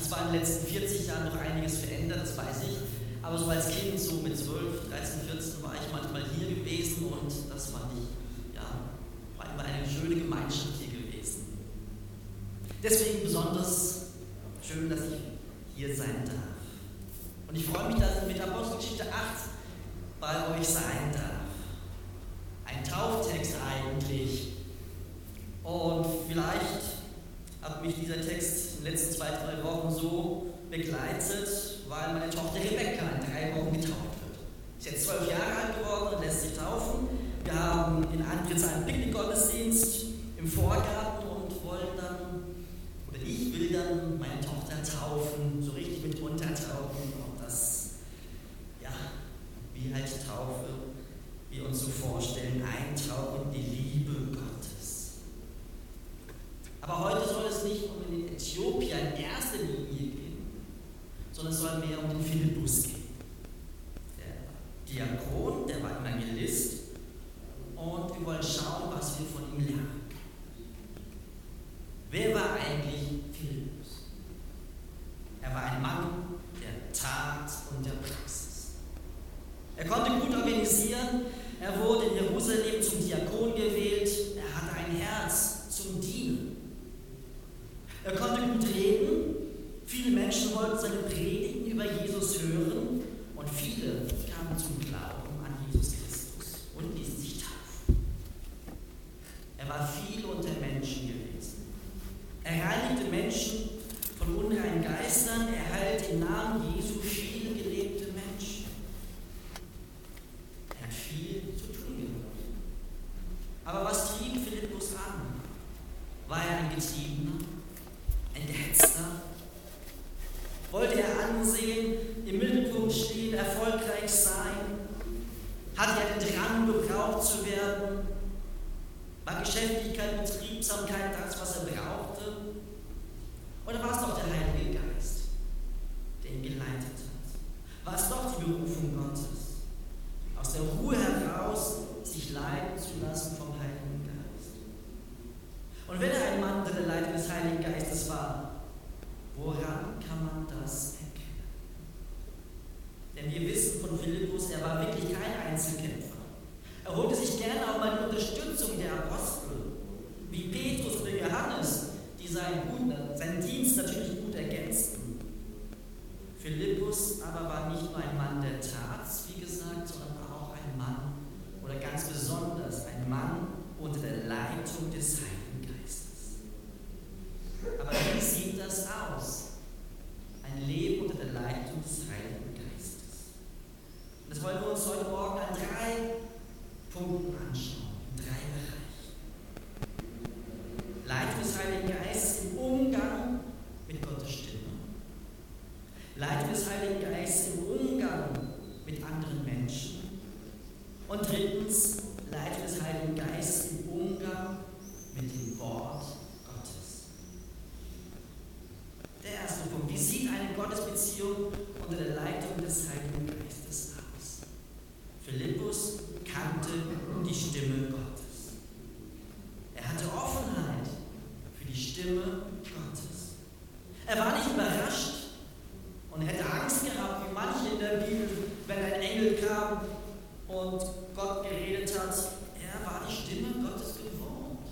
sich zwar in den letzten 40 Jahren noch einiges verändert, das weiß ich, aber so als Kind, so mit 12, 13, 14, war ich manchmal hier gewesen und das fand ich, ja, war immer eine schöne Gemeinschaft hier gewesen. Deswegen besonders schön, dass ich hier sein darf. Und ich freue mich, dass ich mit Apostelgeschichte 8 bei euch sein darf. Ein Tauftext eigentlich. Und vielleicht hat mich dieser Text den letzten zwei, drei Wochen so begleitet, weil meine Tochter Rebecca in drei Wochen getauft wird. Sie ist jetzt zwölf Jahre alt geworden und lässt sich taufen. Wir haben in Antritts einen Picknickgottesdienst im Vorgarten und wollen dann, oder ich will dann meine Tochter taufen, so richtig mit untertauchen und das, ja, wie halt Taufe wir uns so vorstellen, eintauchen in die Liebe Gottes. Aber heute soll es nicht um den Äthiopier in erster Linie gehen, sondern es soll mehr um den Philippus gehen. Der Diakon, der war Evangelist und wir wollen schauen, was wir von ihm lernen. Wer war eigentlich Philippus? Er war ein Mann der Tat und der Praxis. Er konnte gut organisieren, er wurde in Jerusalem zum Diakon gewählt, er hatte ein Herz zum Dienen. Er konnte gut reden, viele Menschen wollten seine Predigten über Jesus hören und viele kamen zum Glauben an Jesus Christus und ließen sich taufen. Er war viel unter Menschen gewesen. Er reinigte Menschen von unreinen Geistern, er heilte im Namen Jesu viele gelebte Menschen. Er hat viel zu tun gehabt. Aber was trieb Philippus an? War er ein Getriebener? Ein Gehetzter? Wollte er Ansehen, im Stehen, erfolgreich sein? Hatte er den Drang, gebraucht zu werden? War Geschäftigkeit, Betriebsamkeit das, was er brauchte? Oder war es doch der Heilige Geist, der ihn geleitet hat? War es doch die Berufung Gottes, aus der Ruhe heraus sich leiten zu lassen vom Heiligen Geist? Und wenn er ein Mann unter der Leitung des Heiligen Geistes war, woran kann man das erkennen? Denn wir wissen von Philippus, er war wirklich kein Einzelkämpfer. Er holte sich gerne auch mal die Unterstützung der Apostel, wie Petrus oder Johannes, die seinen, seinen Dienst natürlich gut ergänzten. Philippus aber war nicht nur ein Mann der Tat, wie gesagt, sondern auch ein Mann oder ganz besonders ein Mann unter der Leitung des Heiligen Geistes. Aber wie sieht das aus? Ein Leben unter der Leitung des Heiligen Geistes. Und das wollen wir uns heute Morgen an drei Punkten anschauen, in drei Bereichen. Leitung des Heiligen Geistes im Umgang mit Gottes Stimme. Leitung des Heiligen Geistes im Umgang mit anderen Menschen. Und drittens, Leitung des Heiligen Geistes im Umgang mit dem Wort Gottes. Der erste Punkt. Wie sieht eine Gottesbeziehung unter der Leitung des Heiligen Geistes aus? Philippus kannte die Stimme Gottes. Er hatte Offenheit für die Stimme Gottes. Er war nicht überrascht und hätte Angst gehabt, wie manche in der Bibel, wenn ein Engel kam und Gott geredet hat. Er war die Stimme Gottes gewohnt.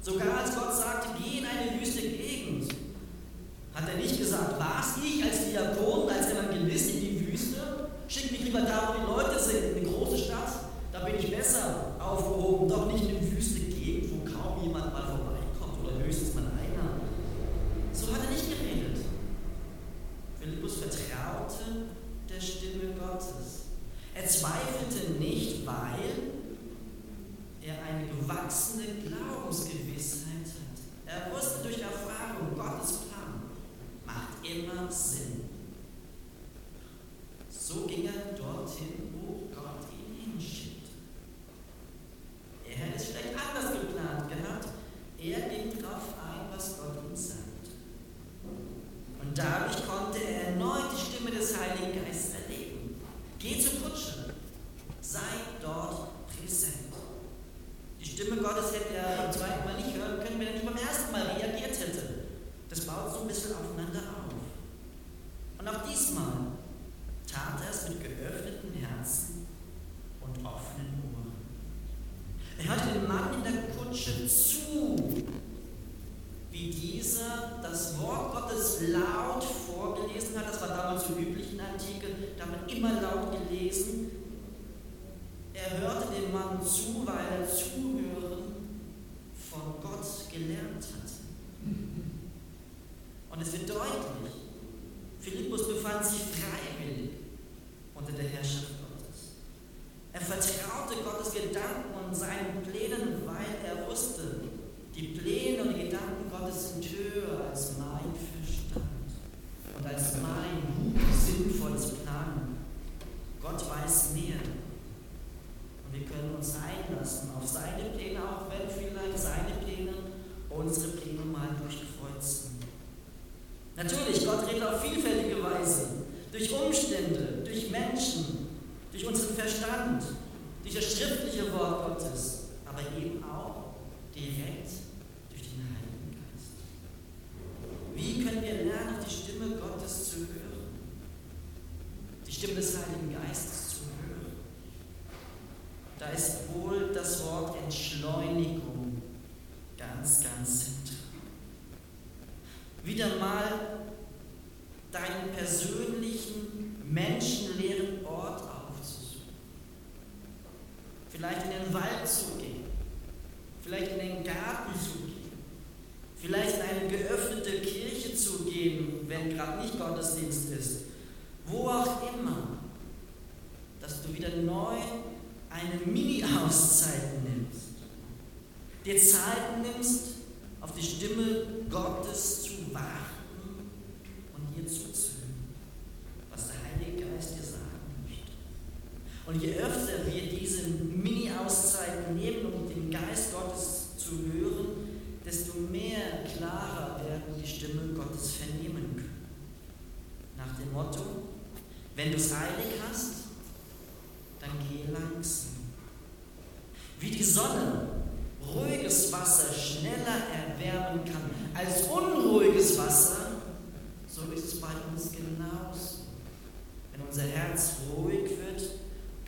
Sogar als Gott sagte, geh in eine wüste Gegend, hat er nicht gesagt, war es ich als Diakon, als Evangelist in die Wüste? Schick mich lieber da, wo die Leute sind, in eine große Stadt, da bin ich besser aufgehoben, doch nicht in wüste Gegend, wo kaum jemand mal vorbeikommt oder höchstens mal einer. So hat er nicht geredet. Philippus vertraute der Stimme Gottes. Er zweifelte nicht, weil er eine gewachsene Glaubensgewissheit hat. Er wusste durch Erfahrung, Gottes Plan macht immer Sinn. So ging er dorthin, wo Gott ihn hinschickte. Er hätte es vielleicht anders geplant gehabt. Er ging darauf ein, was Gott ihm sagte. Und dadurch konnte er erneut die Stimme des Heiligen Geistes erleben. Geh zur Kutsche, sei dort präsent. Die Stimme Gottes hätte er beim zweiten Mal nicht hören können, wenn er nicht beim ersten Mal reagiert hätte. Das baut so ein bisschen aufeinander auf. Und auch diesmal tat er es mit geöffneten Herzen und offenen Ohren. Er hörte dem Mann in der Kutsche zu, wie dieser das Wort Gottes laut vorgelesen hat. Das war damals so üblich in der Antike, da hat man immer laut gelesen. Er hörte dem Mann zu, weil er Zuhören von Gott gelernt hatte. Und es wird deutlich, Philippus befand sich freiwillig unter der Herrschaft Gottes. Er vertraute Gottes Gedanken und seinen Plänen, weil er wusste, die Pläne und die Gedanken Gottes sind höher als mein Verstand und als mein sinnvolles Planen. Gott weiß mehr. Und wir können uns einlassen auf seine Pläne, auch wenn vielleicht seine Pläne unsere Pläne mal durchkreuzen. Natürlich, Gott redet auf vielfältige Weise. Durch Umstände, durch Menschen, durch unseren Verstand, durch das schriftliche Wort Gottes, aber eben auch direkt Wie können wir lernen, auf die Stimme Gottes zu hören? Die Stimme des Heiligen Geistes zu hören. Da ist wohl das Wort Entschleunigung ganz, ganz zentral. Wieder mal deinen persönlichen, menschenleeren Ort aufzusuchen. Vielleicht in den Wald zu gehen, vielleicht in den Garten zu gehen vielleicht in eine geöffnete Kirche zu gehen, wenn gerade nicht Gottesdienst ist, wo auch immer, dass du wieder neu eine Mini-Auszeit nimmst, dir Zeit nimmst, auf die Stimme Gottes zu warten und ihr zuzuhören, was der Heilige Geist dir sagen möchte. Und je öfter wir diese Mini-Auszeiten nehmen, um den Geist Gottes zu hören, desto mehr klarer werden die Stimme Gottes vernehmen können. Nach dem Motto, wenn du es eilig hast, dann geh langsam. Wie die Sonne ruhiges Wasser schneller erwärmen kann als unruhiges Wasser, so ist es bei uns genauso. Wenn unser Herz ruhig wird,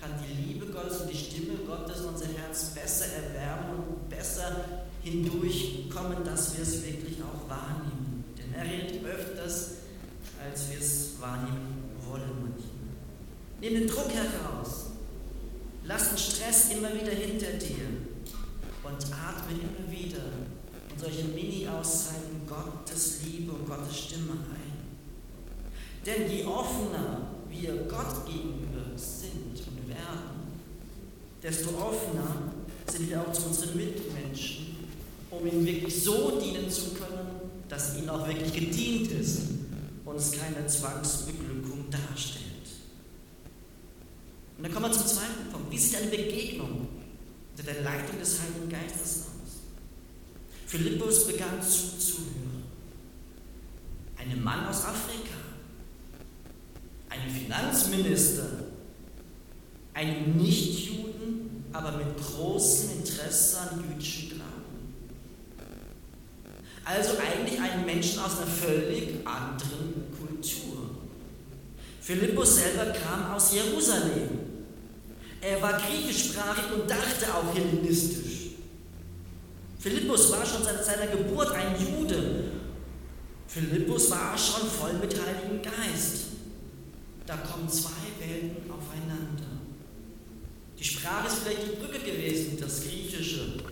kann die Liebe Gottes und die Stimme Gottes unser Herz besser erwärmen und besser hindurchkommen, dass wir es wirklich auch wahrnehmen. Denn er redet öfters, als wir es wahrnehmen wollen manchmal. Nimm den Druck heraus. Lass den Stress immer wieder hinter dir und atme immer wieder in solche Mini-Auszeiten Gottes Liebe und Gottes Stimme ein. Denn je offener wir Gott gegenüber sind und werden, desto offener sind wir auch zu unseren Mitmenschen um ihm wirklich so dienen zu können, dass ihnen auch wirklich gedient ist und es keine Zwangsbeglückung darstellt. Wir zum zweiten Punkt. Wie sieht eine Begegnung unter der Leitung des Heiligen Geistes aus? Philippus begann zuzuhören. Ein Mann aus Afrika, ein Finanzminister, ein Nichtjuden, aber mit großem Interesse an jüdischen Glauben. Also eigentlich einen Menschen aus einer völlig anderen Kultur. Philippus selber kam aus Jerusalem. Er war griechischsprachig und dachte auch hellenistisch. Philippus war schon seit seiner Geburt ein Jude. Philippus war schon voll mit Heiligen Geist. Da kommen zwei Welten aufeinander. Die Sprache ist vielleicht die Brücke gewesen, das Griechische.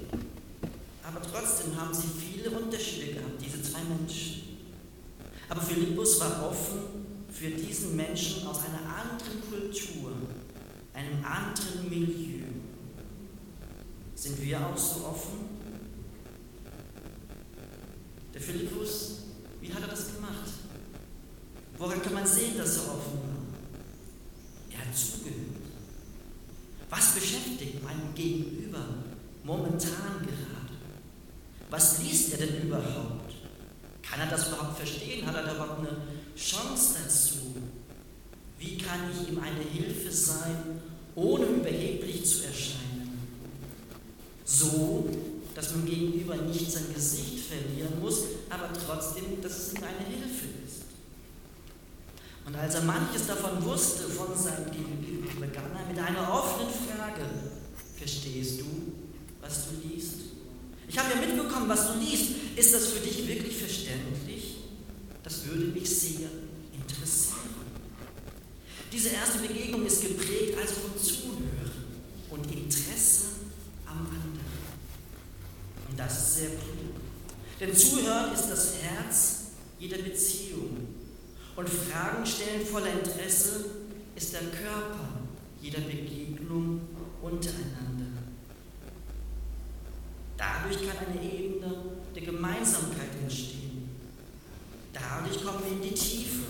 Aber trotzdem haben sie viele Unterschiede gehabt, diese zwei Menschen. Aber Philippus war offen für diesen Menschen aus einer anderen Kultur, einem anderen Milieu. Sind wir auch so offen? Der Philippus, wie hat er das gemacht? Woran kann man sehen, dass er offen war? Er hat zugehört. Was beschäftigt meinen Gegenüber momentan gerade? Was liest er denn überhaupt? Kann er das überhaupt verstehen? Hat er da überhaupt eine Chance dazu? Wie kann ich ihm eine Hilfe sein, ohne überheblich zu erscheinen? So, dass man gegenüber nicht sein Gesicht verlieren muss, aber trotzdem, dass es ihm eine Hilfe ist. Und als er manches davon wusste, von seinem Gegenüber, begann er mit einer offenen Frage. Verstehst du, was du liest? Ich habe ja mitbekommen, was du liest. Ist das für dich wirklich verständlich? Das würde mich sehr interessieren. Diese erste Begegnung ist geprägt also von Zuhören und Interesse am anderen. Und das ist sehr klug. Denn Zuhören ist das Herz jeder Beziehung. Und Fragen stellen voller Interesse ist der Körper jeder Begegnung untereinander. Dadurch kann eine Ebene der Gemeinsamkeit entstehen. Dadurch kommen wir in die Tiefe.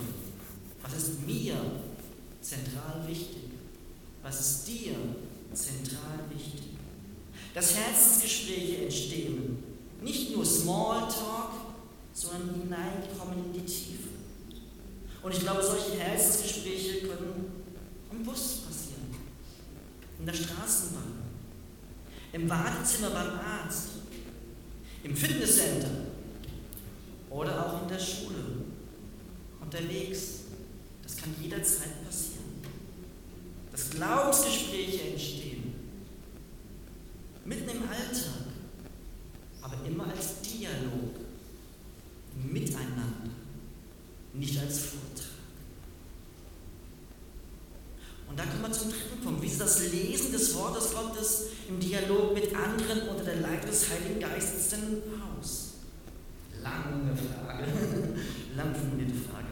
Was ist mir zentral wichtig? Was ist dir zentral wichtig? Dass Herzensgespräche entstehen, nicht nur Smalltalk, sondern hineinkommen in die Tiefe. Und ich glaube, solche Herzensgespräche können im Bus passieren, in der Straßenbahn, im Wartezimmer beim Arzt, im Fitnesscenter oder auch in der Schule, unterwegs. Das kann jederzeit passieren. Dass Glaubensgespräche entstehen, mitten im Alltag, als Dialog, miteinander, nicht als Vortrag. Und da kommen wir zum dritten Punkt. Wie ist das Lesen des Wortes Gottes im Dialog mit anderen unter der Leitung des Heiligen Geistes denn aus? Lange Frage. Lang formulierte Frage.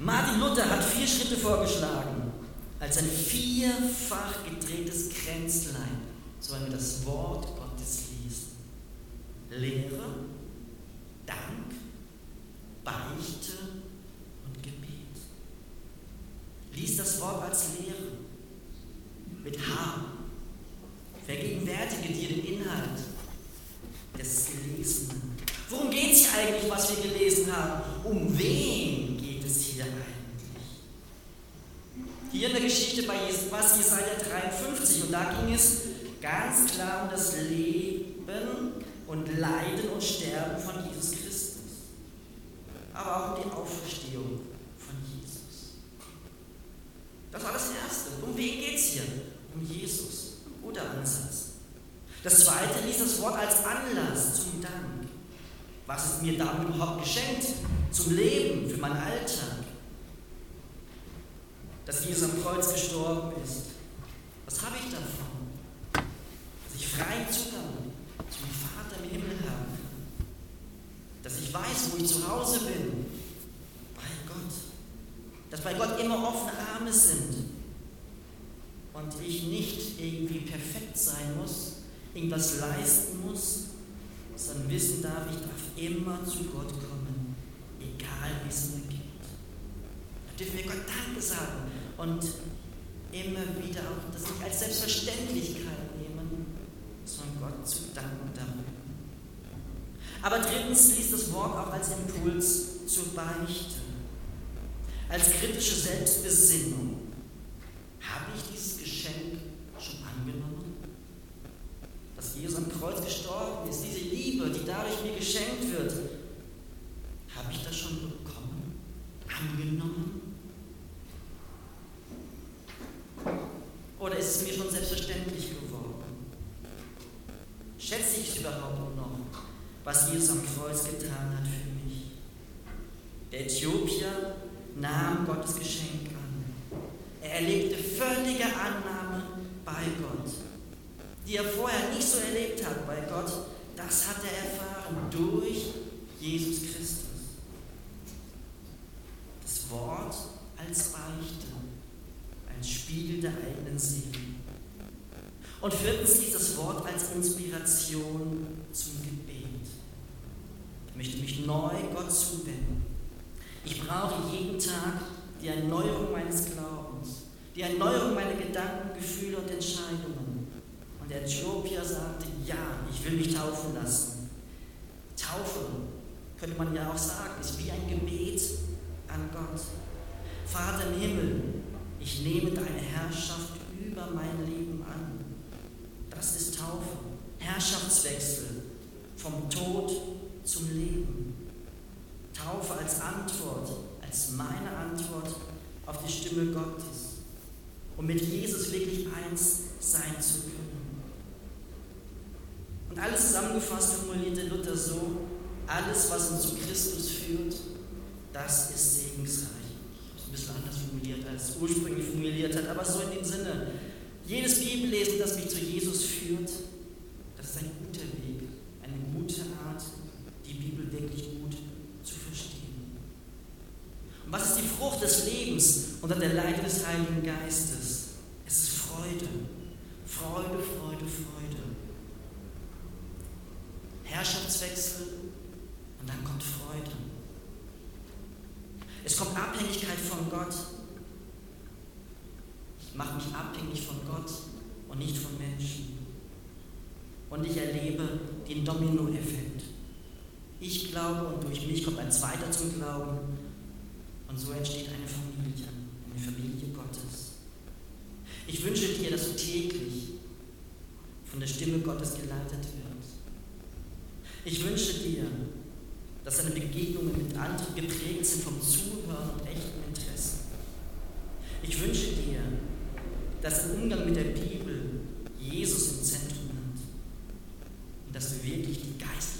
Martin Luther hat vier Schritte vorgeschlagen, als ein vierfach gedrehtes Kränzlein, so wir das Wort Gottes lesen. Lehre, Dank, Beichte und Gebet. Lies das Wort als Lehre mit H. Vergegenwärtige dir den Inhalt des Gelesenen. Worum geht es hier eigentlich, was wir gelesen haben? Um wen geht es hier eigentlich? Hier in der Geschichte bei Jesaja 53 und da ging es ganz klar um das Leben Leiden und Sterben von Jesus Christus, aber auch um die Auferstehung von Jesus. Das war das Erste. Um wen geht es hier? um Jesus. Guter Ansatz. Das zweite ließ das Wort als Anlass zum Dank. Was ist mir damit überhaupt geschenkt? Zum Leben, für meinen Alltag. Dass Jesus am Kreuz gestorben ist. Was habe ich davon? Dass ich freien Zugang zum Vater im Himmel habe. Dass ich weiß, wo ich zu Hause bin. Bei Gott. Dass bei Gott immer offene Arme sind und ich nicht irgendwie perfekt sein muss, irgendwas leisten muss, sondern wissen darf, ich darf immer zu Gott kommen, egal wie es mir geht. Da dürfen wir Gott Danke sagen und immer wieder auch das nicht als Selbstverständlichkeit Zu danken. Aber drittens liest das Wort auch als Impuls zur Beichte, als kritische Selbstbesinnung. Habe ich dieses Geschenk schon angenommen? Dass Jesus am Kreuz gestorben ist, diese Liebe, die dadurch mir geschenkt wird, habe ich das schon bekommen, angenommen? Oder ist es mir schon selbstverständlich geworden? Schätze ich es überhaupt noch, Jesus am Kreuz getan hat für mich? Der Äthiopier nahm Gottes Geschenk an. Er erlebte völlige Annahme bei Gott, die er vorher nicht so erlebt hat bei Gott. Das hat er erfahren durch Jesus Christus. Das Wort als Beichte, als Spiegel der eigenen Seele. Und viertens liegt das Wort als Inspiration zum Gebet. Möchte mich neu Gott zuwenden. Ich brauche jeden Tag die Erneuerung meines Glaubens, die Erneuerung meiner Gedanken, Gefühle und Entscheidungen. Und der Äthiopier sagte, ja, ich will mich taufen lassen. Taufe, könnte man ja auch sagen, ist wie ein Gebet an Gott. Vater im Himmel, ich nehme deine Herrschaft über mein Leben an. Das ist Taufe, Herrschaftswechsel vom Tod zum Leben. als Antwort, als meine Antwort auf die Stimme Gottes, um mit Jesus wirklich eins sein zu können. Und alles zusammengefasst formulierte Luther so, alles, was uns zu Christus führt, das ist segensreich. Ich habe es ein bisschen anders formuliert, als ursprünglich formuliert hat, aber so in dem Sinne. Jedes Bibellesen, das mich zu Jesus führt, das ist ein guter Weg, eine gute Art, die Bibel wirklich gut zu verstehen. Und was ist die Frucht des Lebens unter der Leitung des Heiligen Geistes? Es ist Freude. Freude, Freude, Freude. Herrschaftswechsel und dann kommt Freude. Es kommt Abhängigkeit von Gott. Ich mache mich abhängig von Gott und nicht von Menschen. Und ich erlebe den Dominoeffekt. Ich glaube und durch mich kommt ein zweiter zum Glauben. Und so entsteht eine Familie, eine Familie Gottes. Ich wünsche dir, dass du täglich von der Stimme Gottes geleitet wirst. Ich wünsche dir, dass deine Begegnungen mit anderen geprägt sind vom Zuhören und echtem Interesse. Ich wünsche dir, dass dein Umgang mit der Bibel Jesus im Zentrum hat und dass du wirklich die geistliche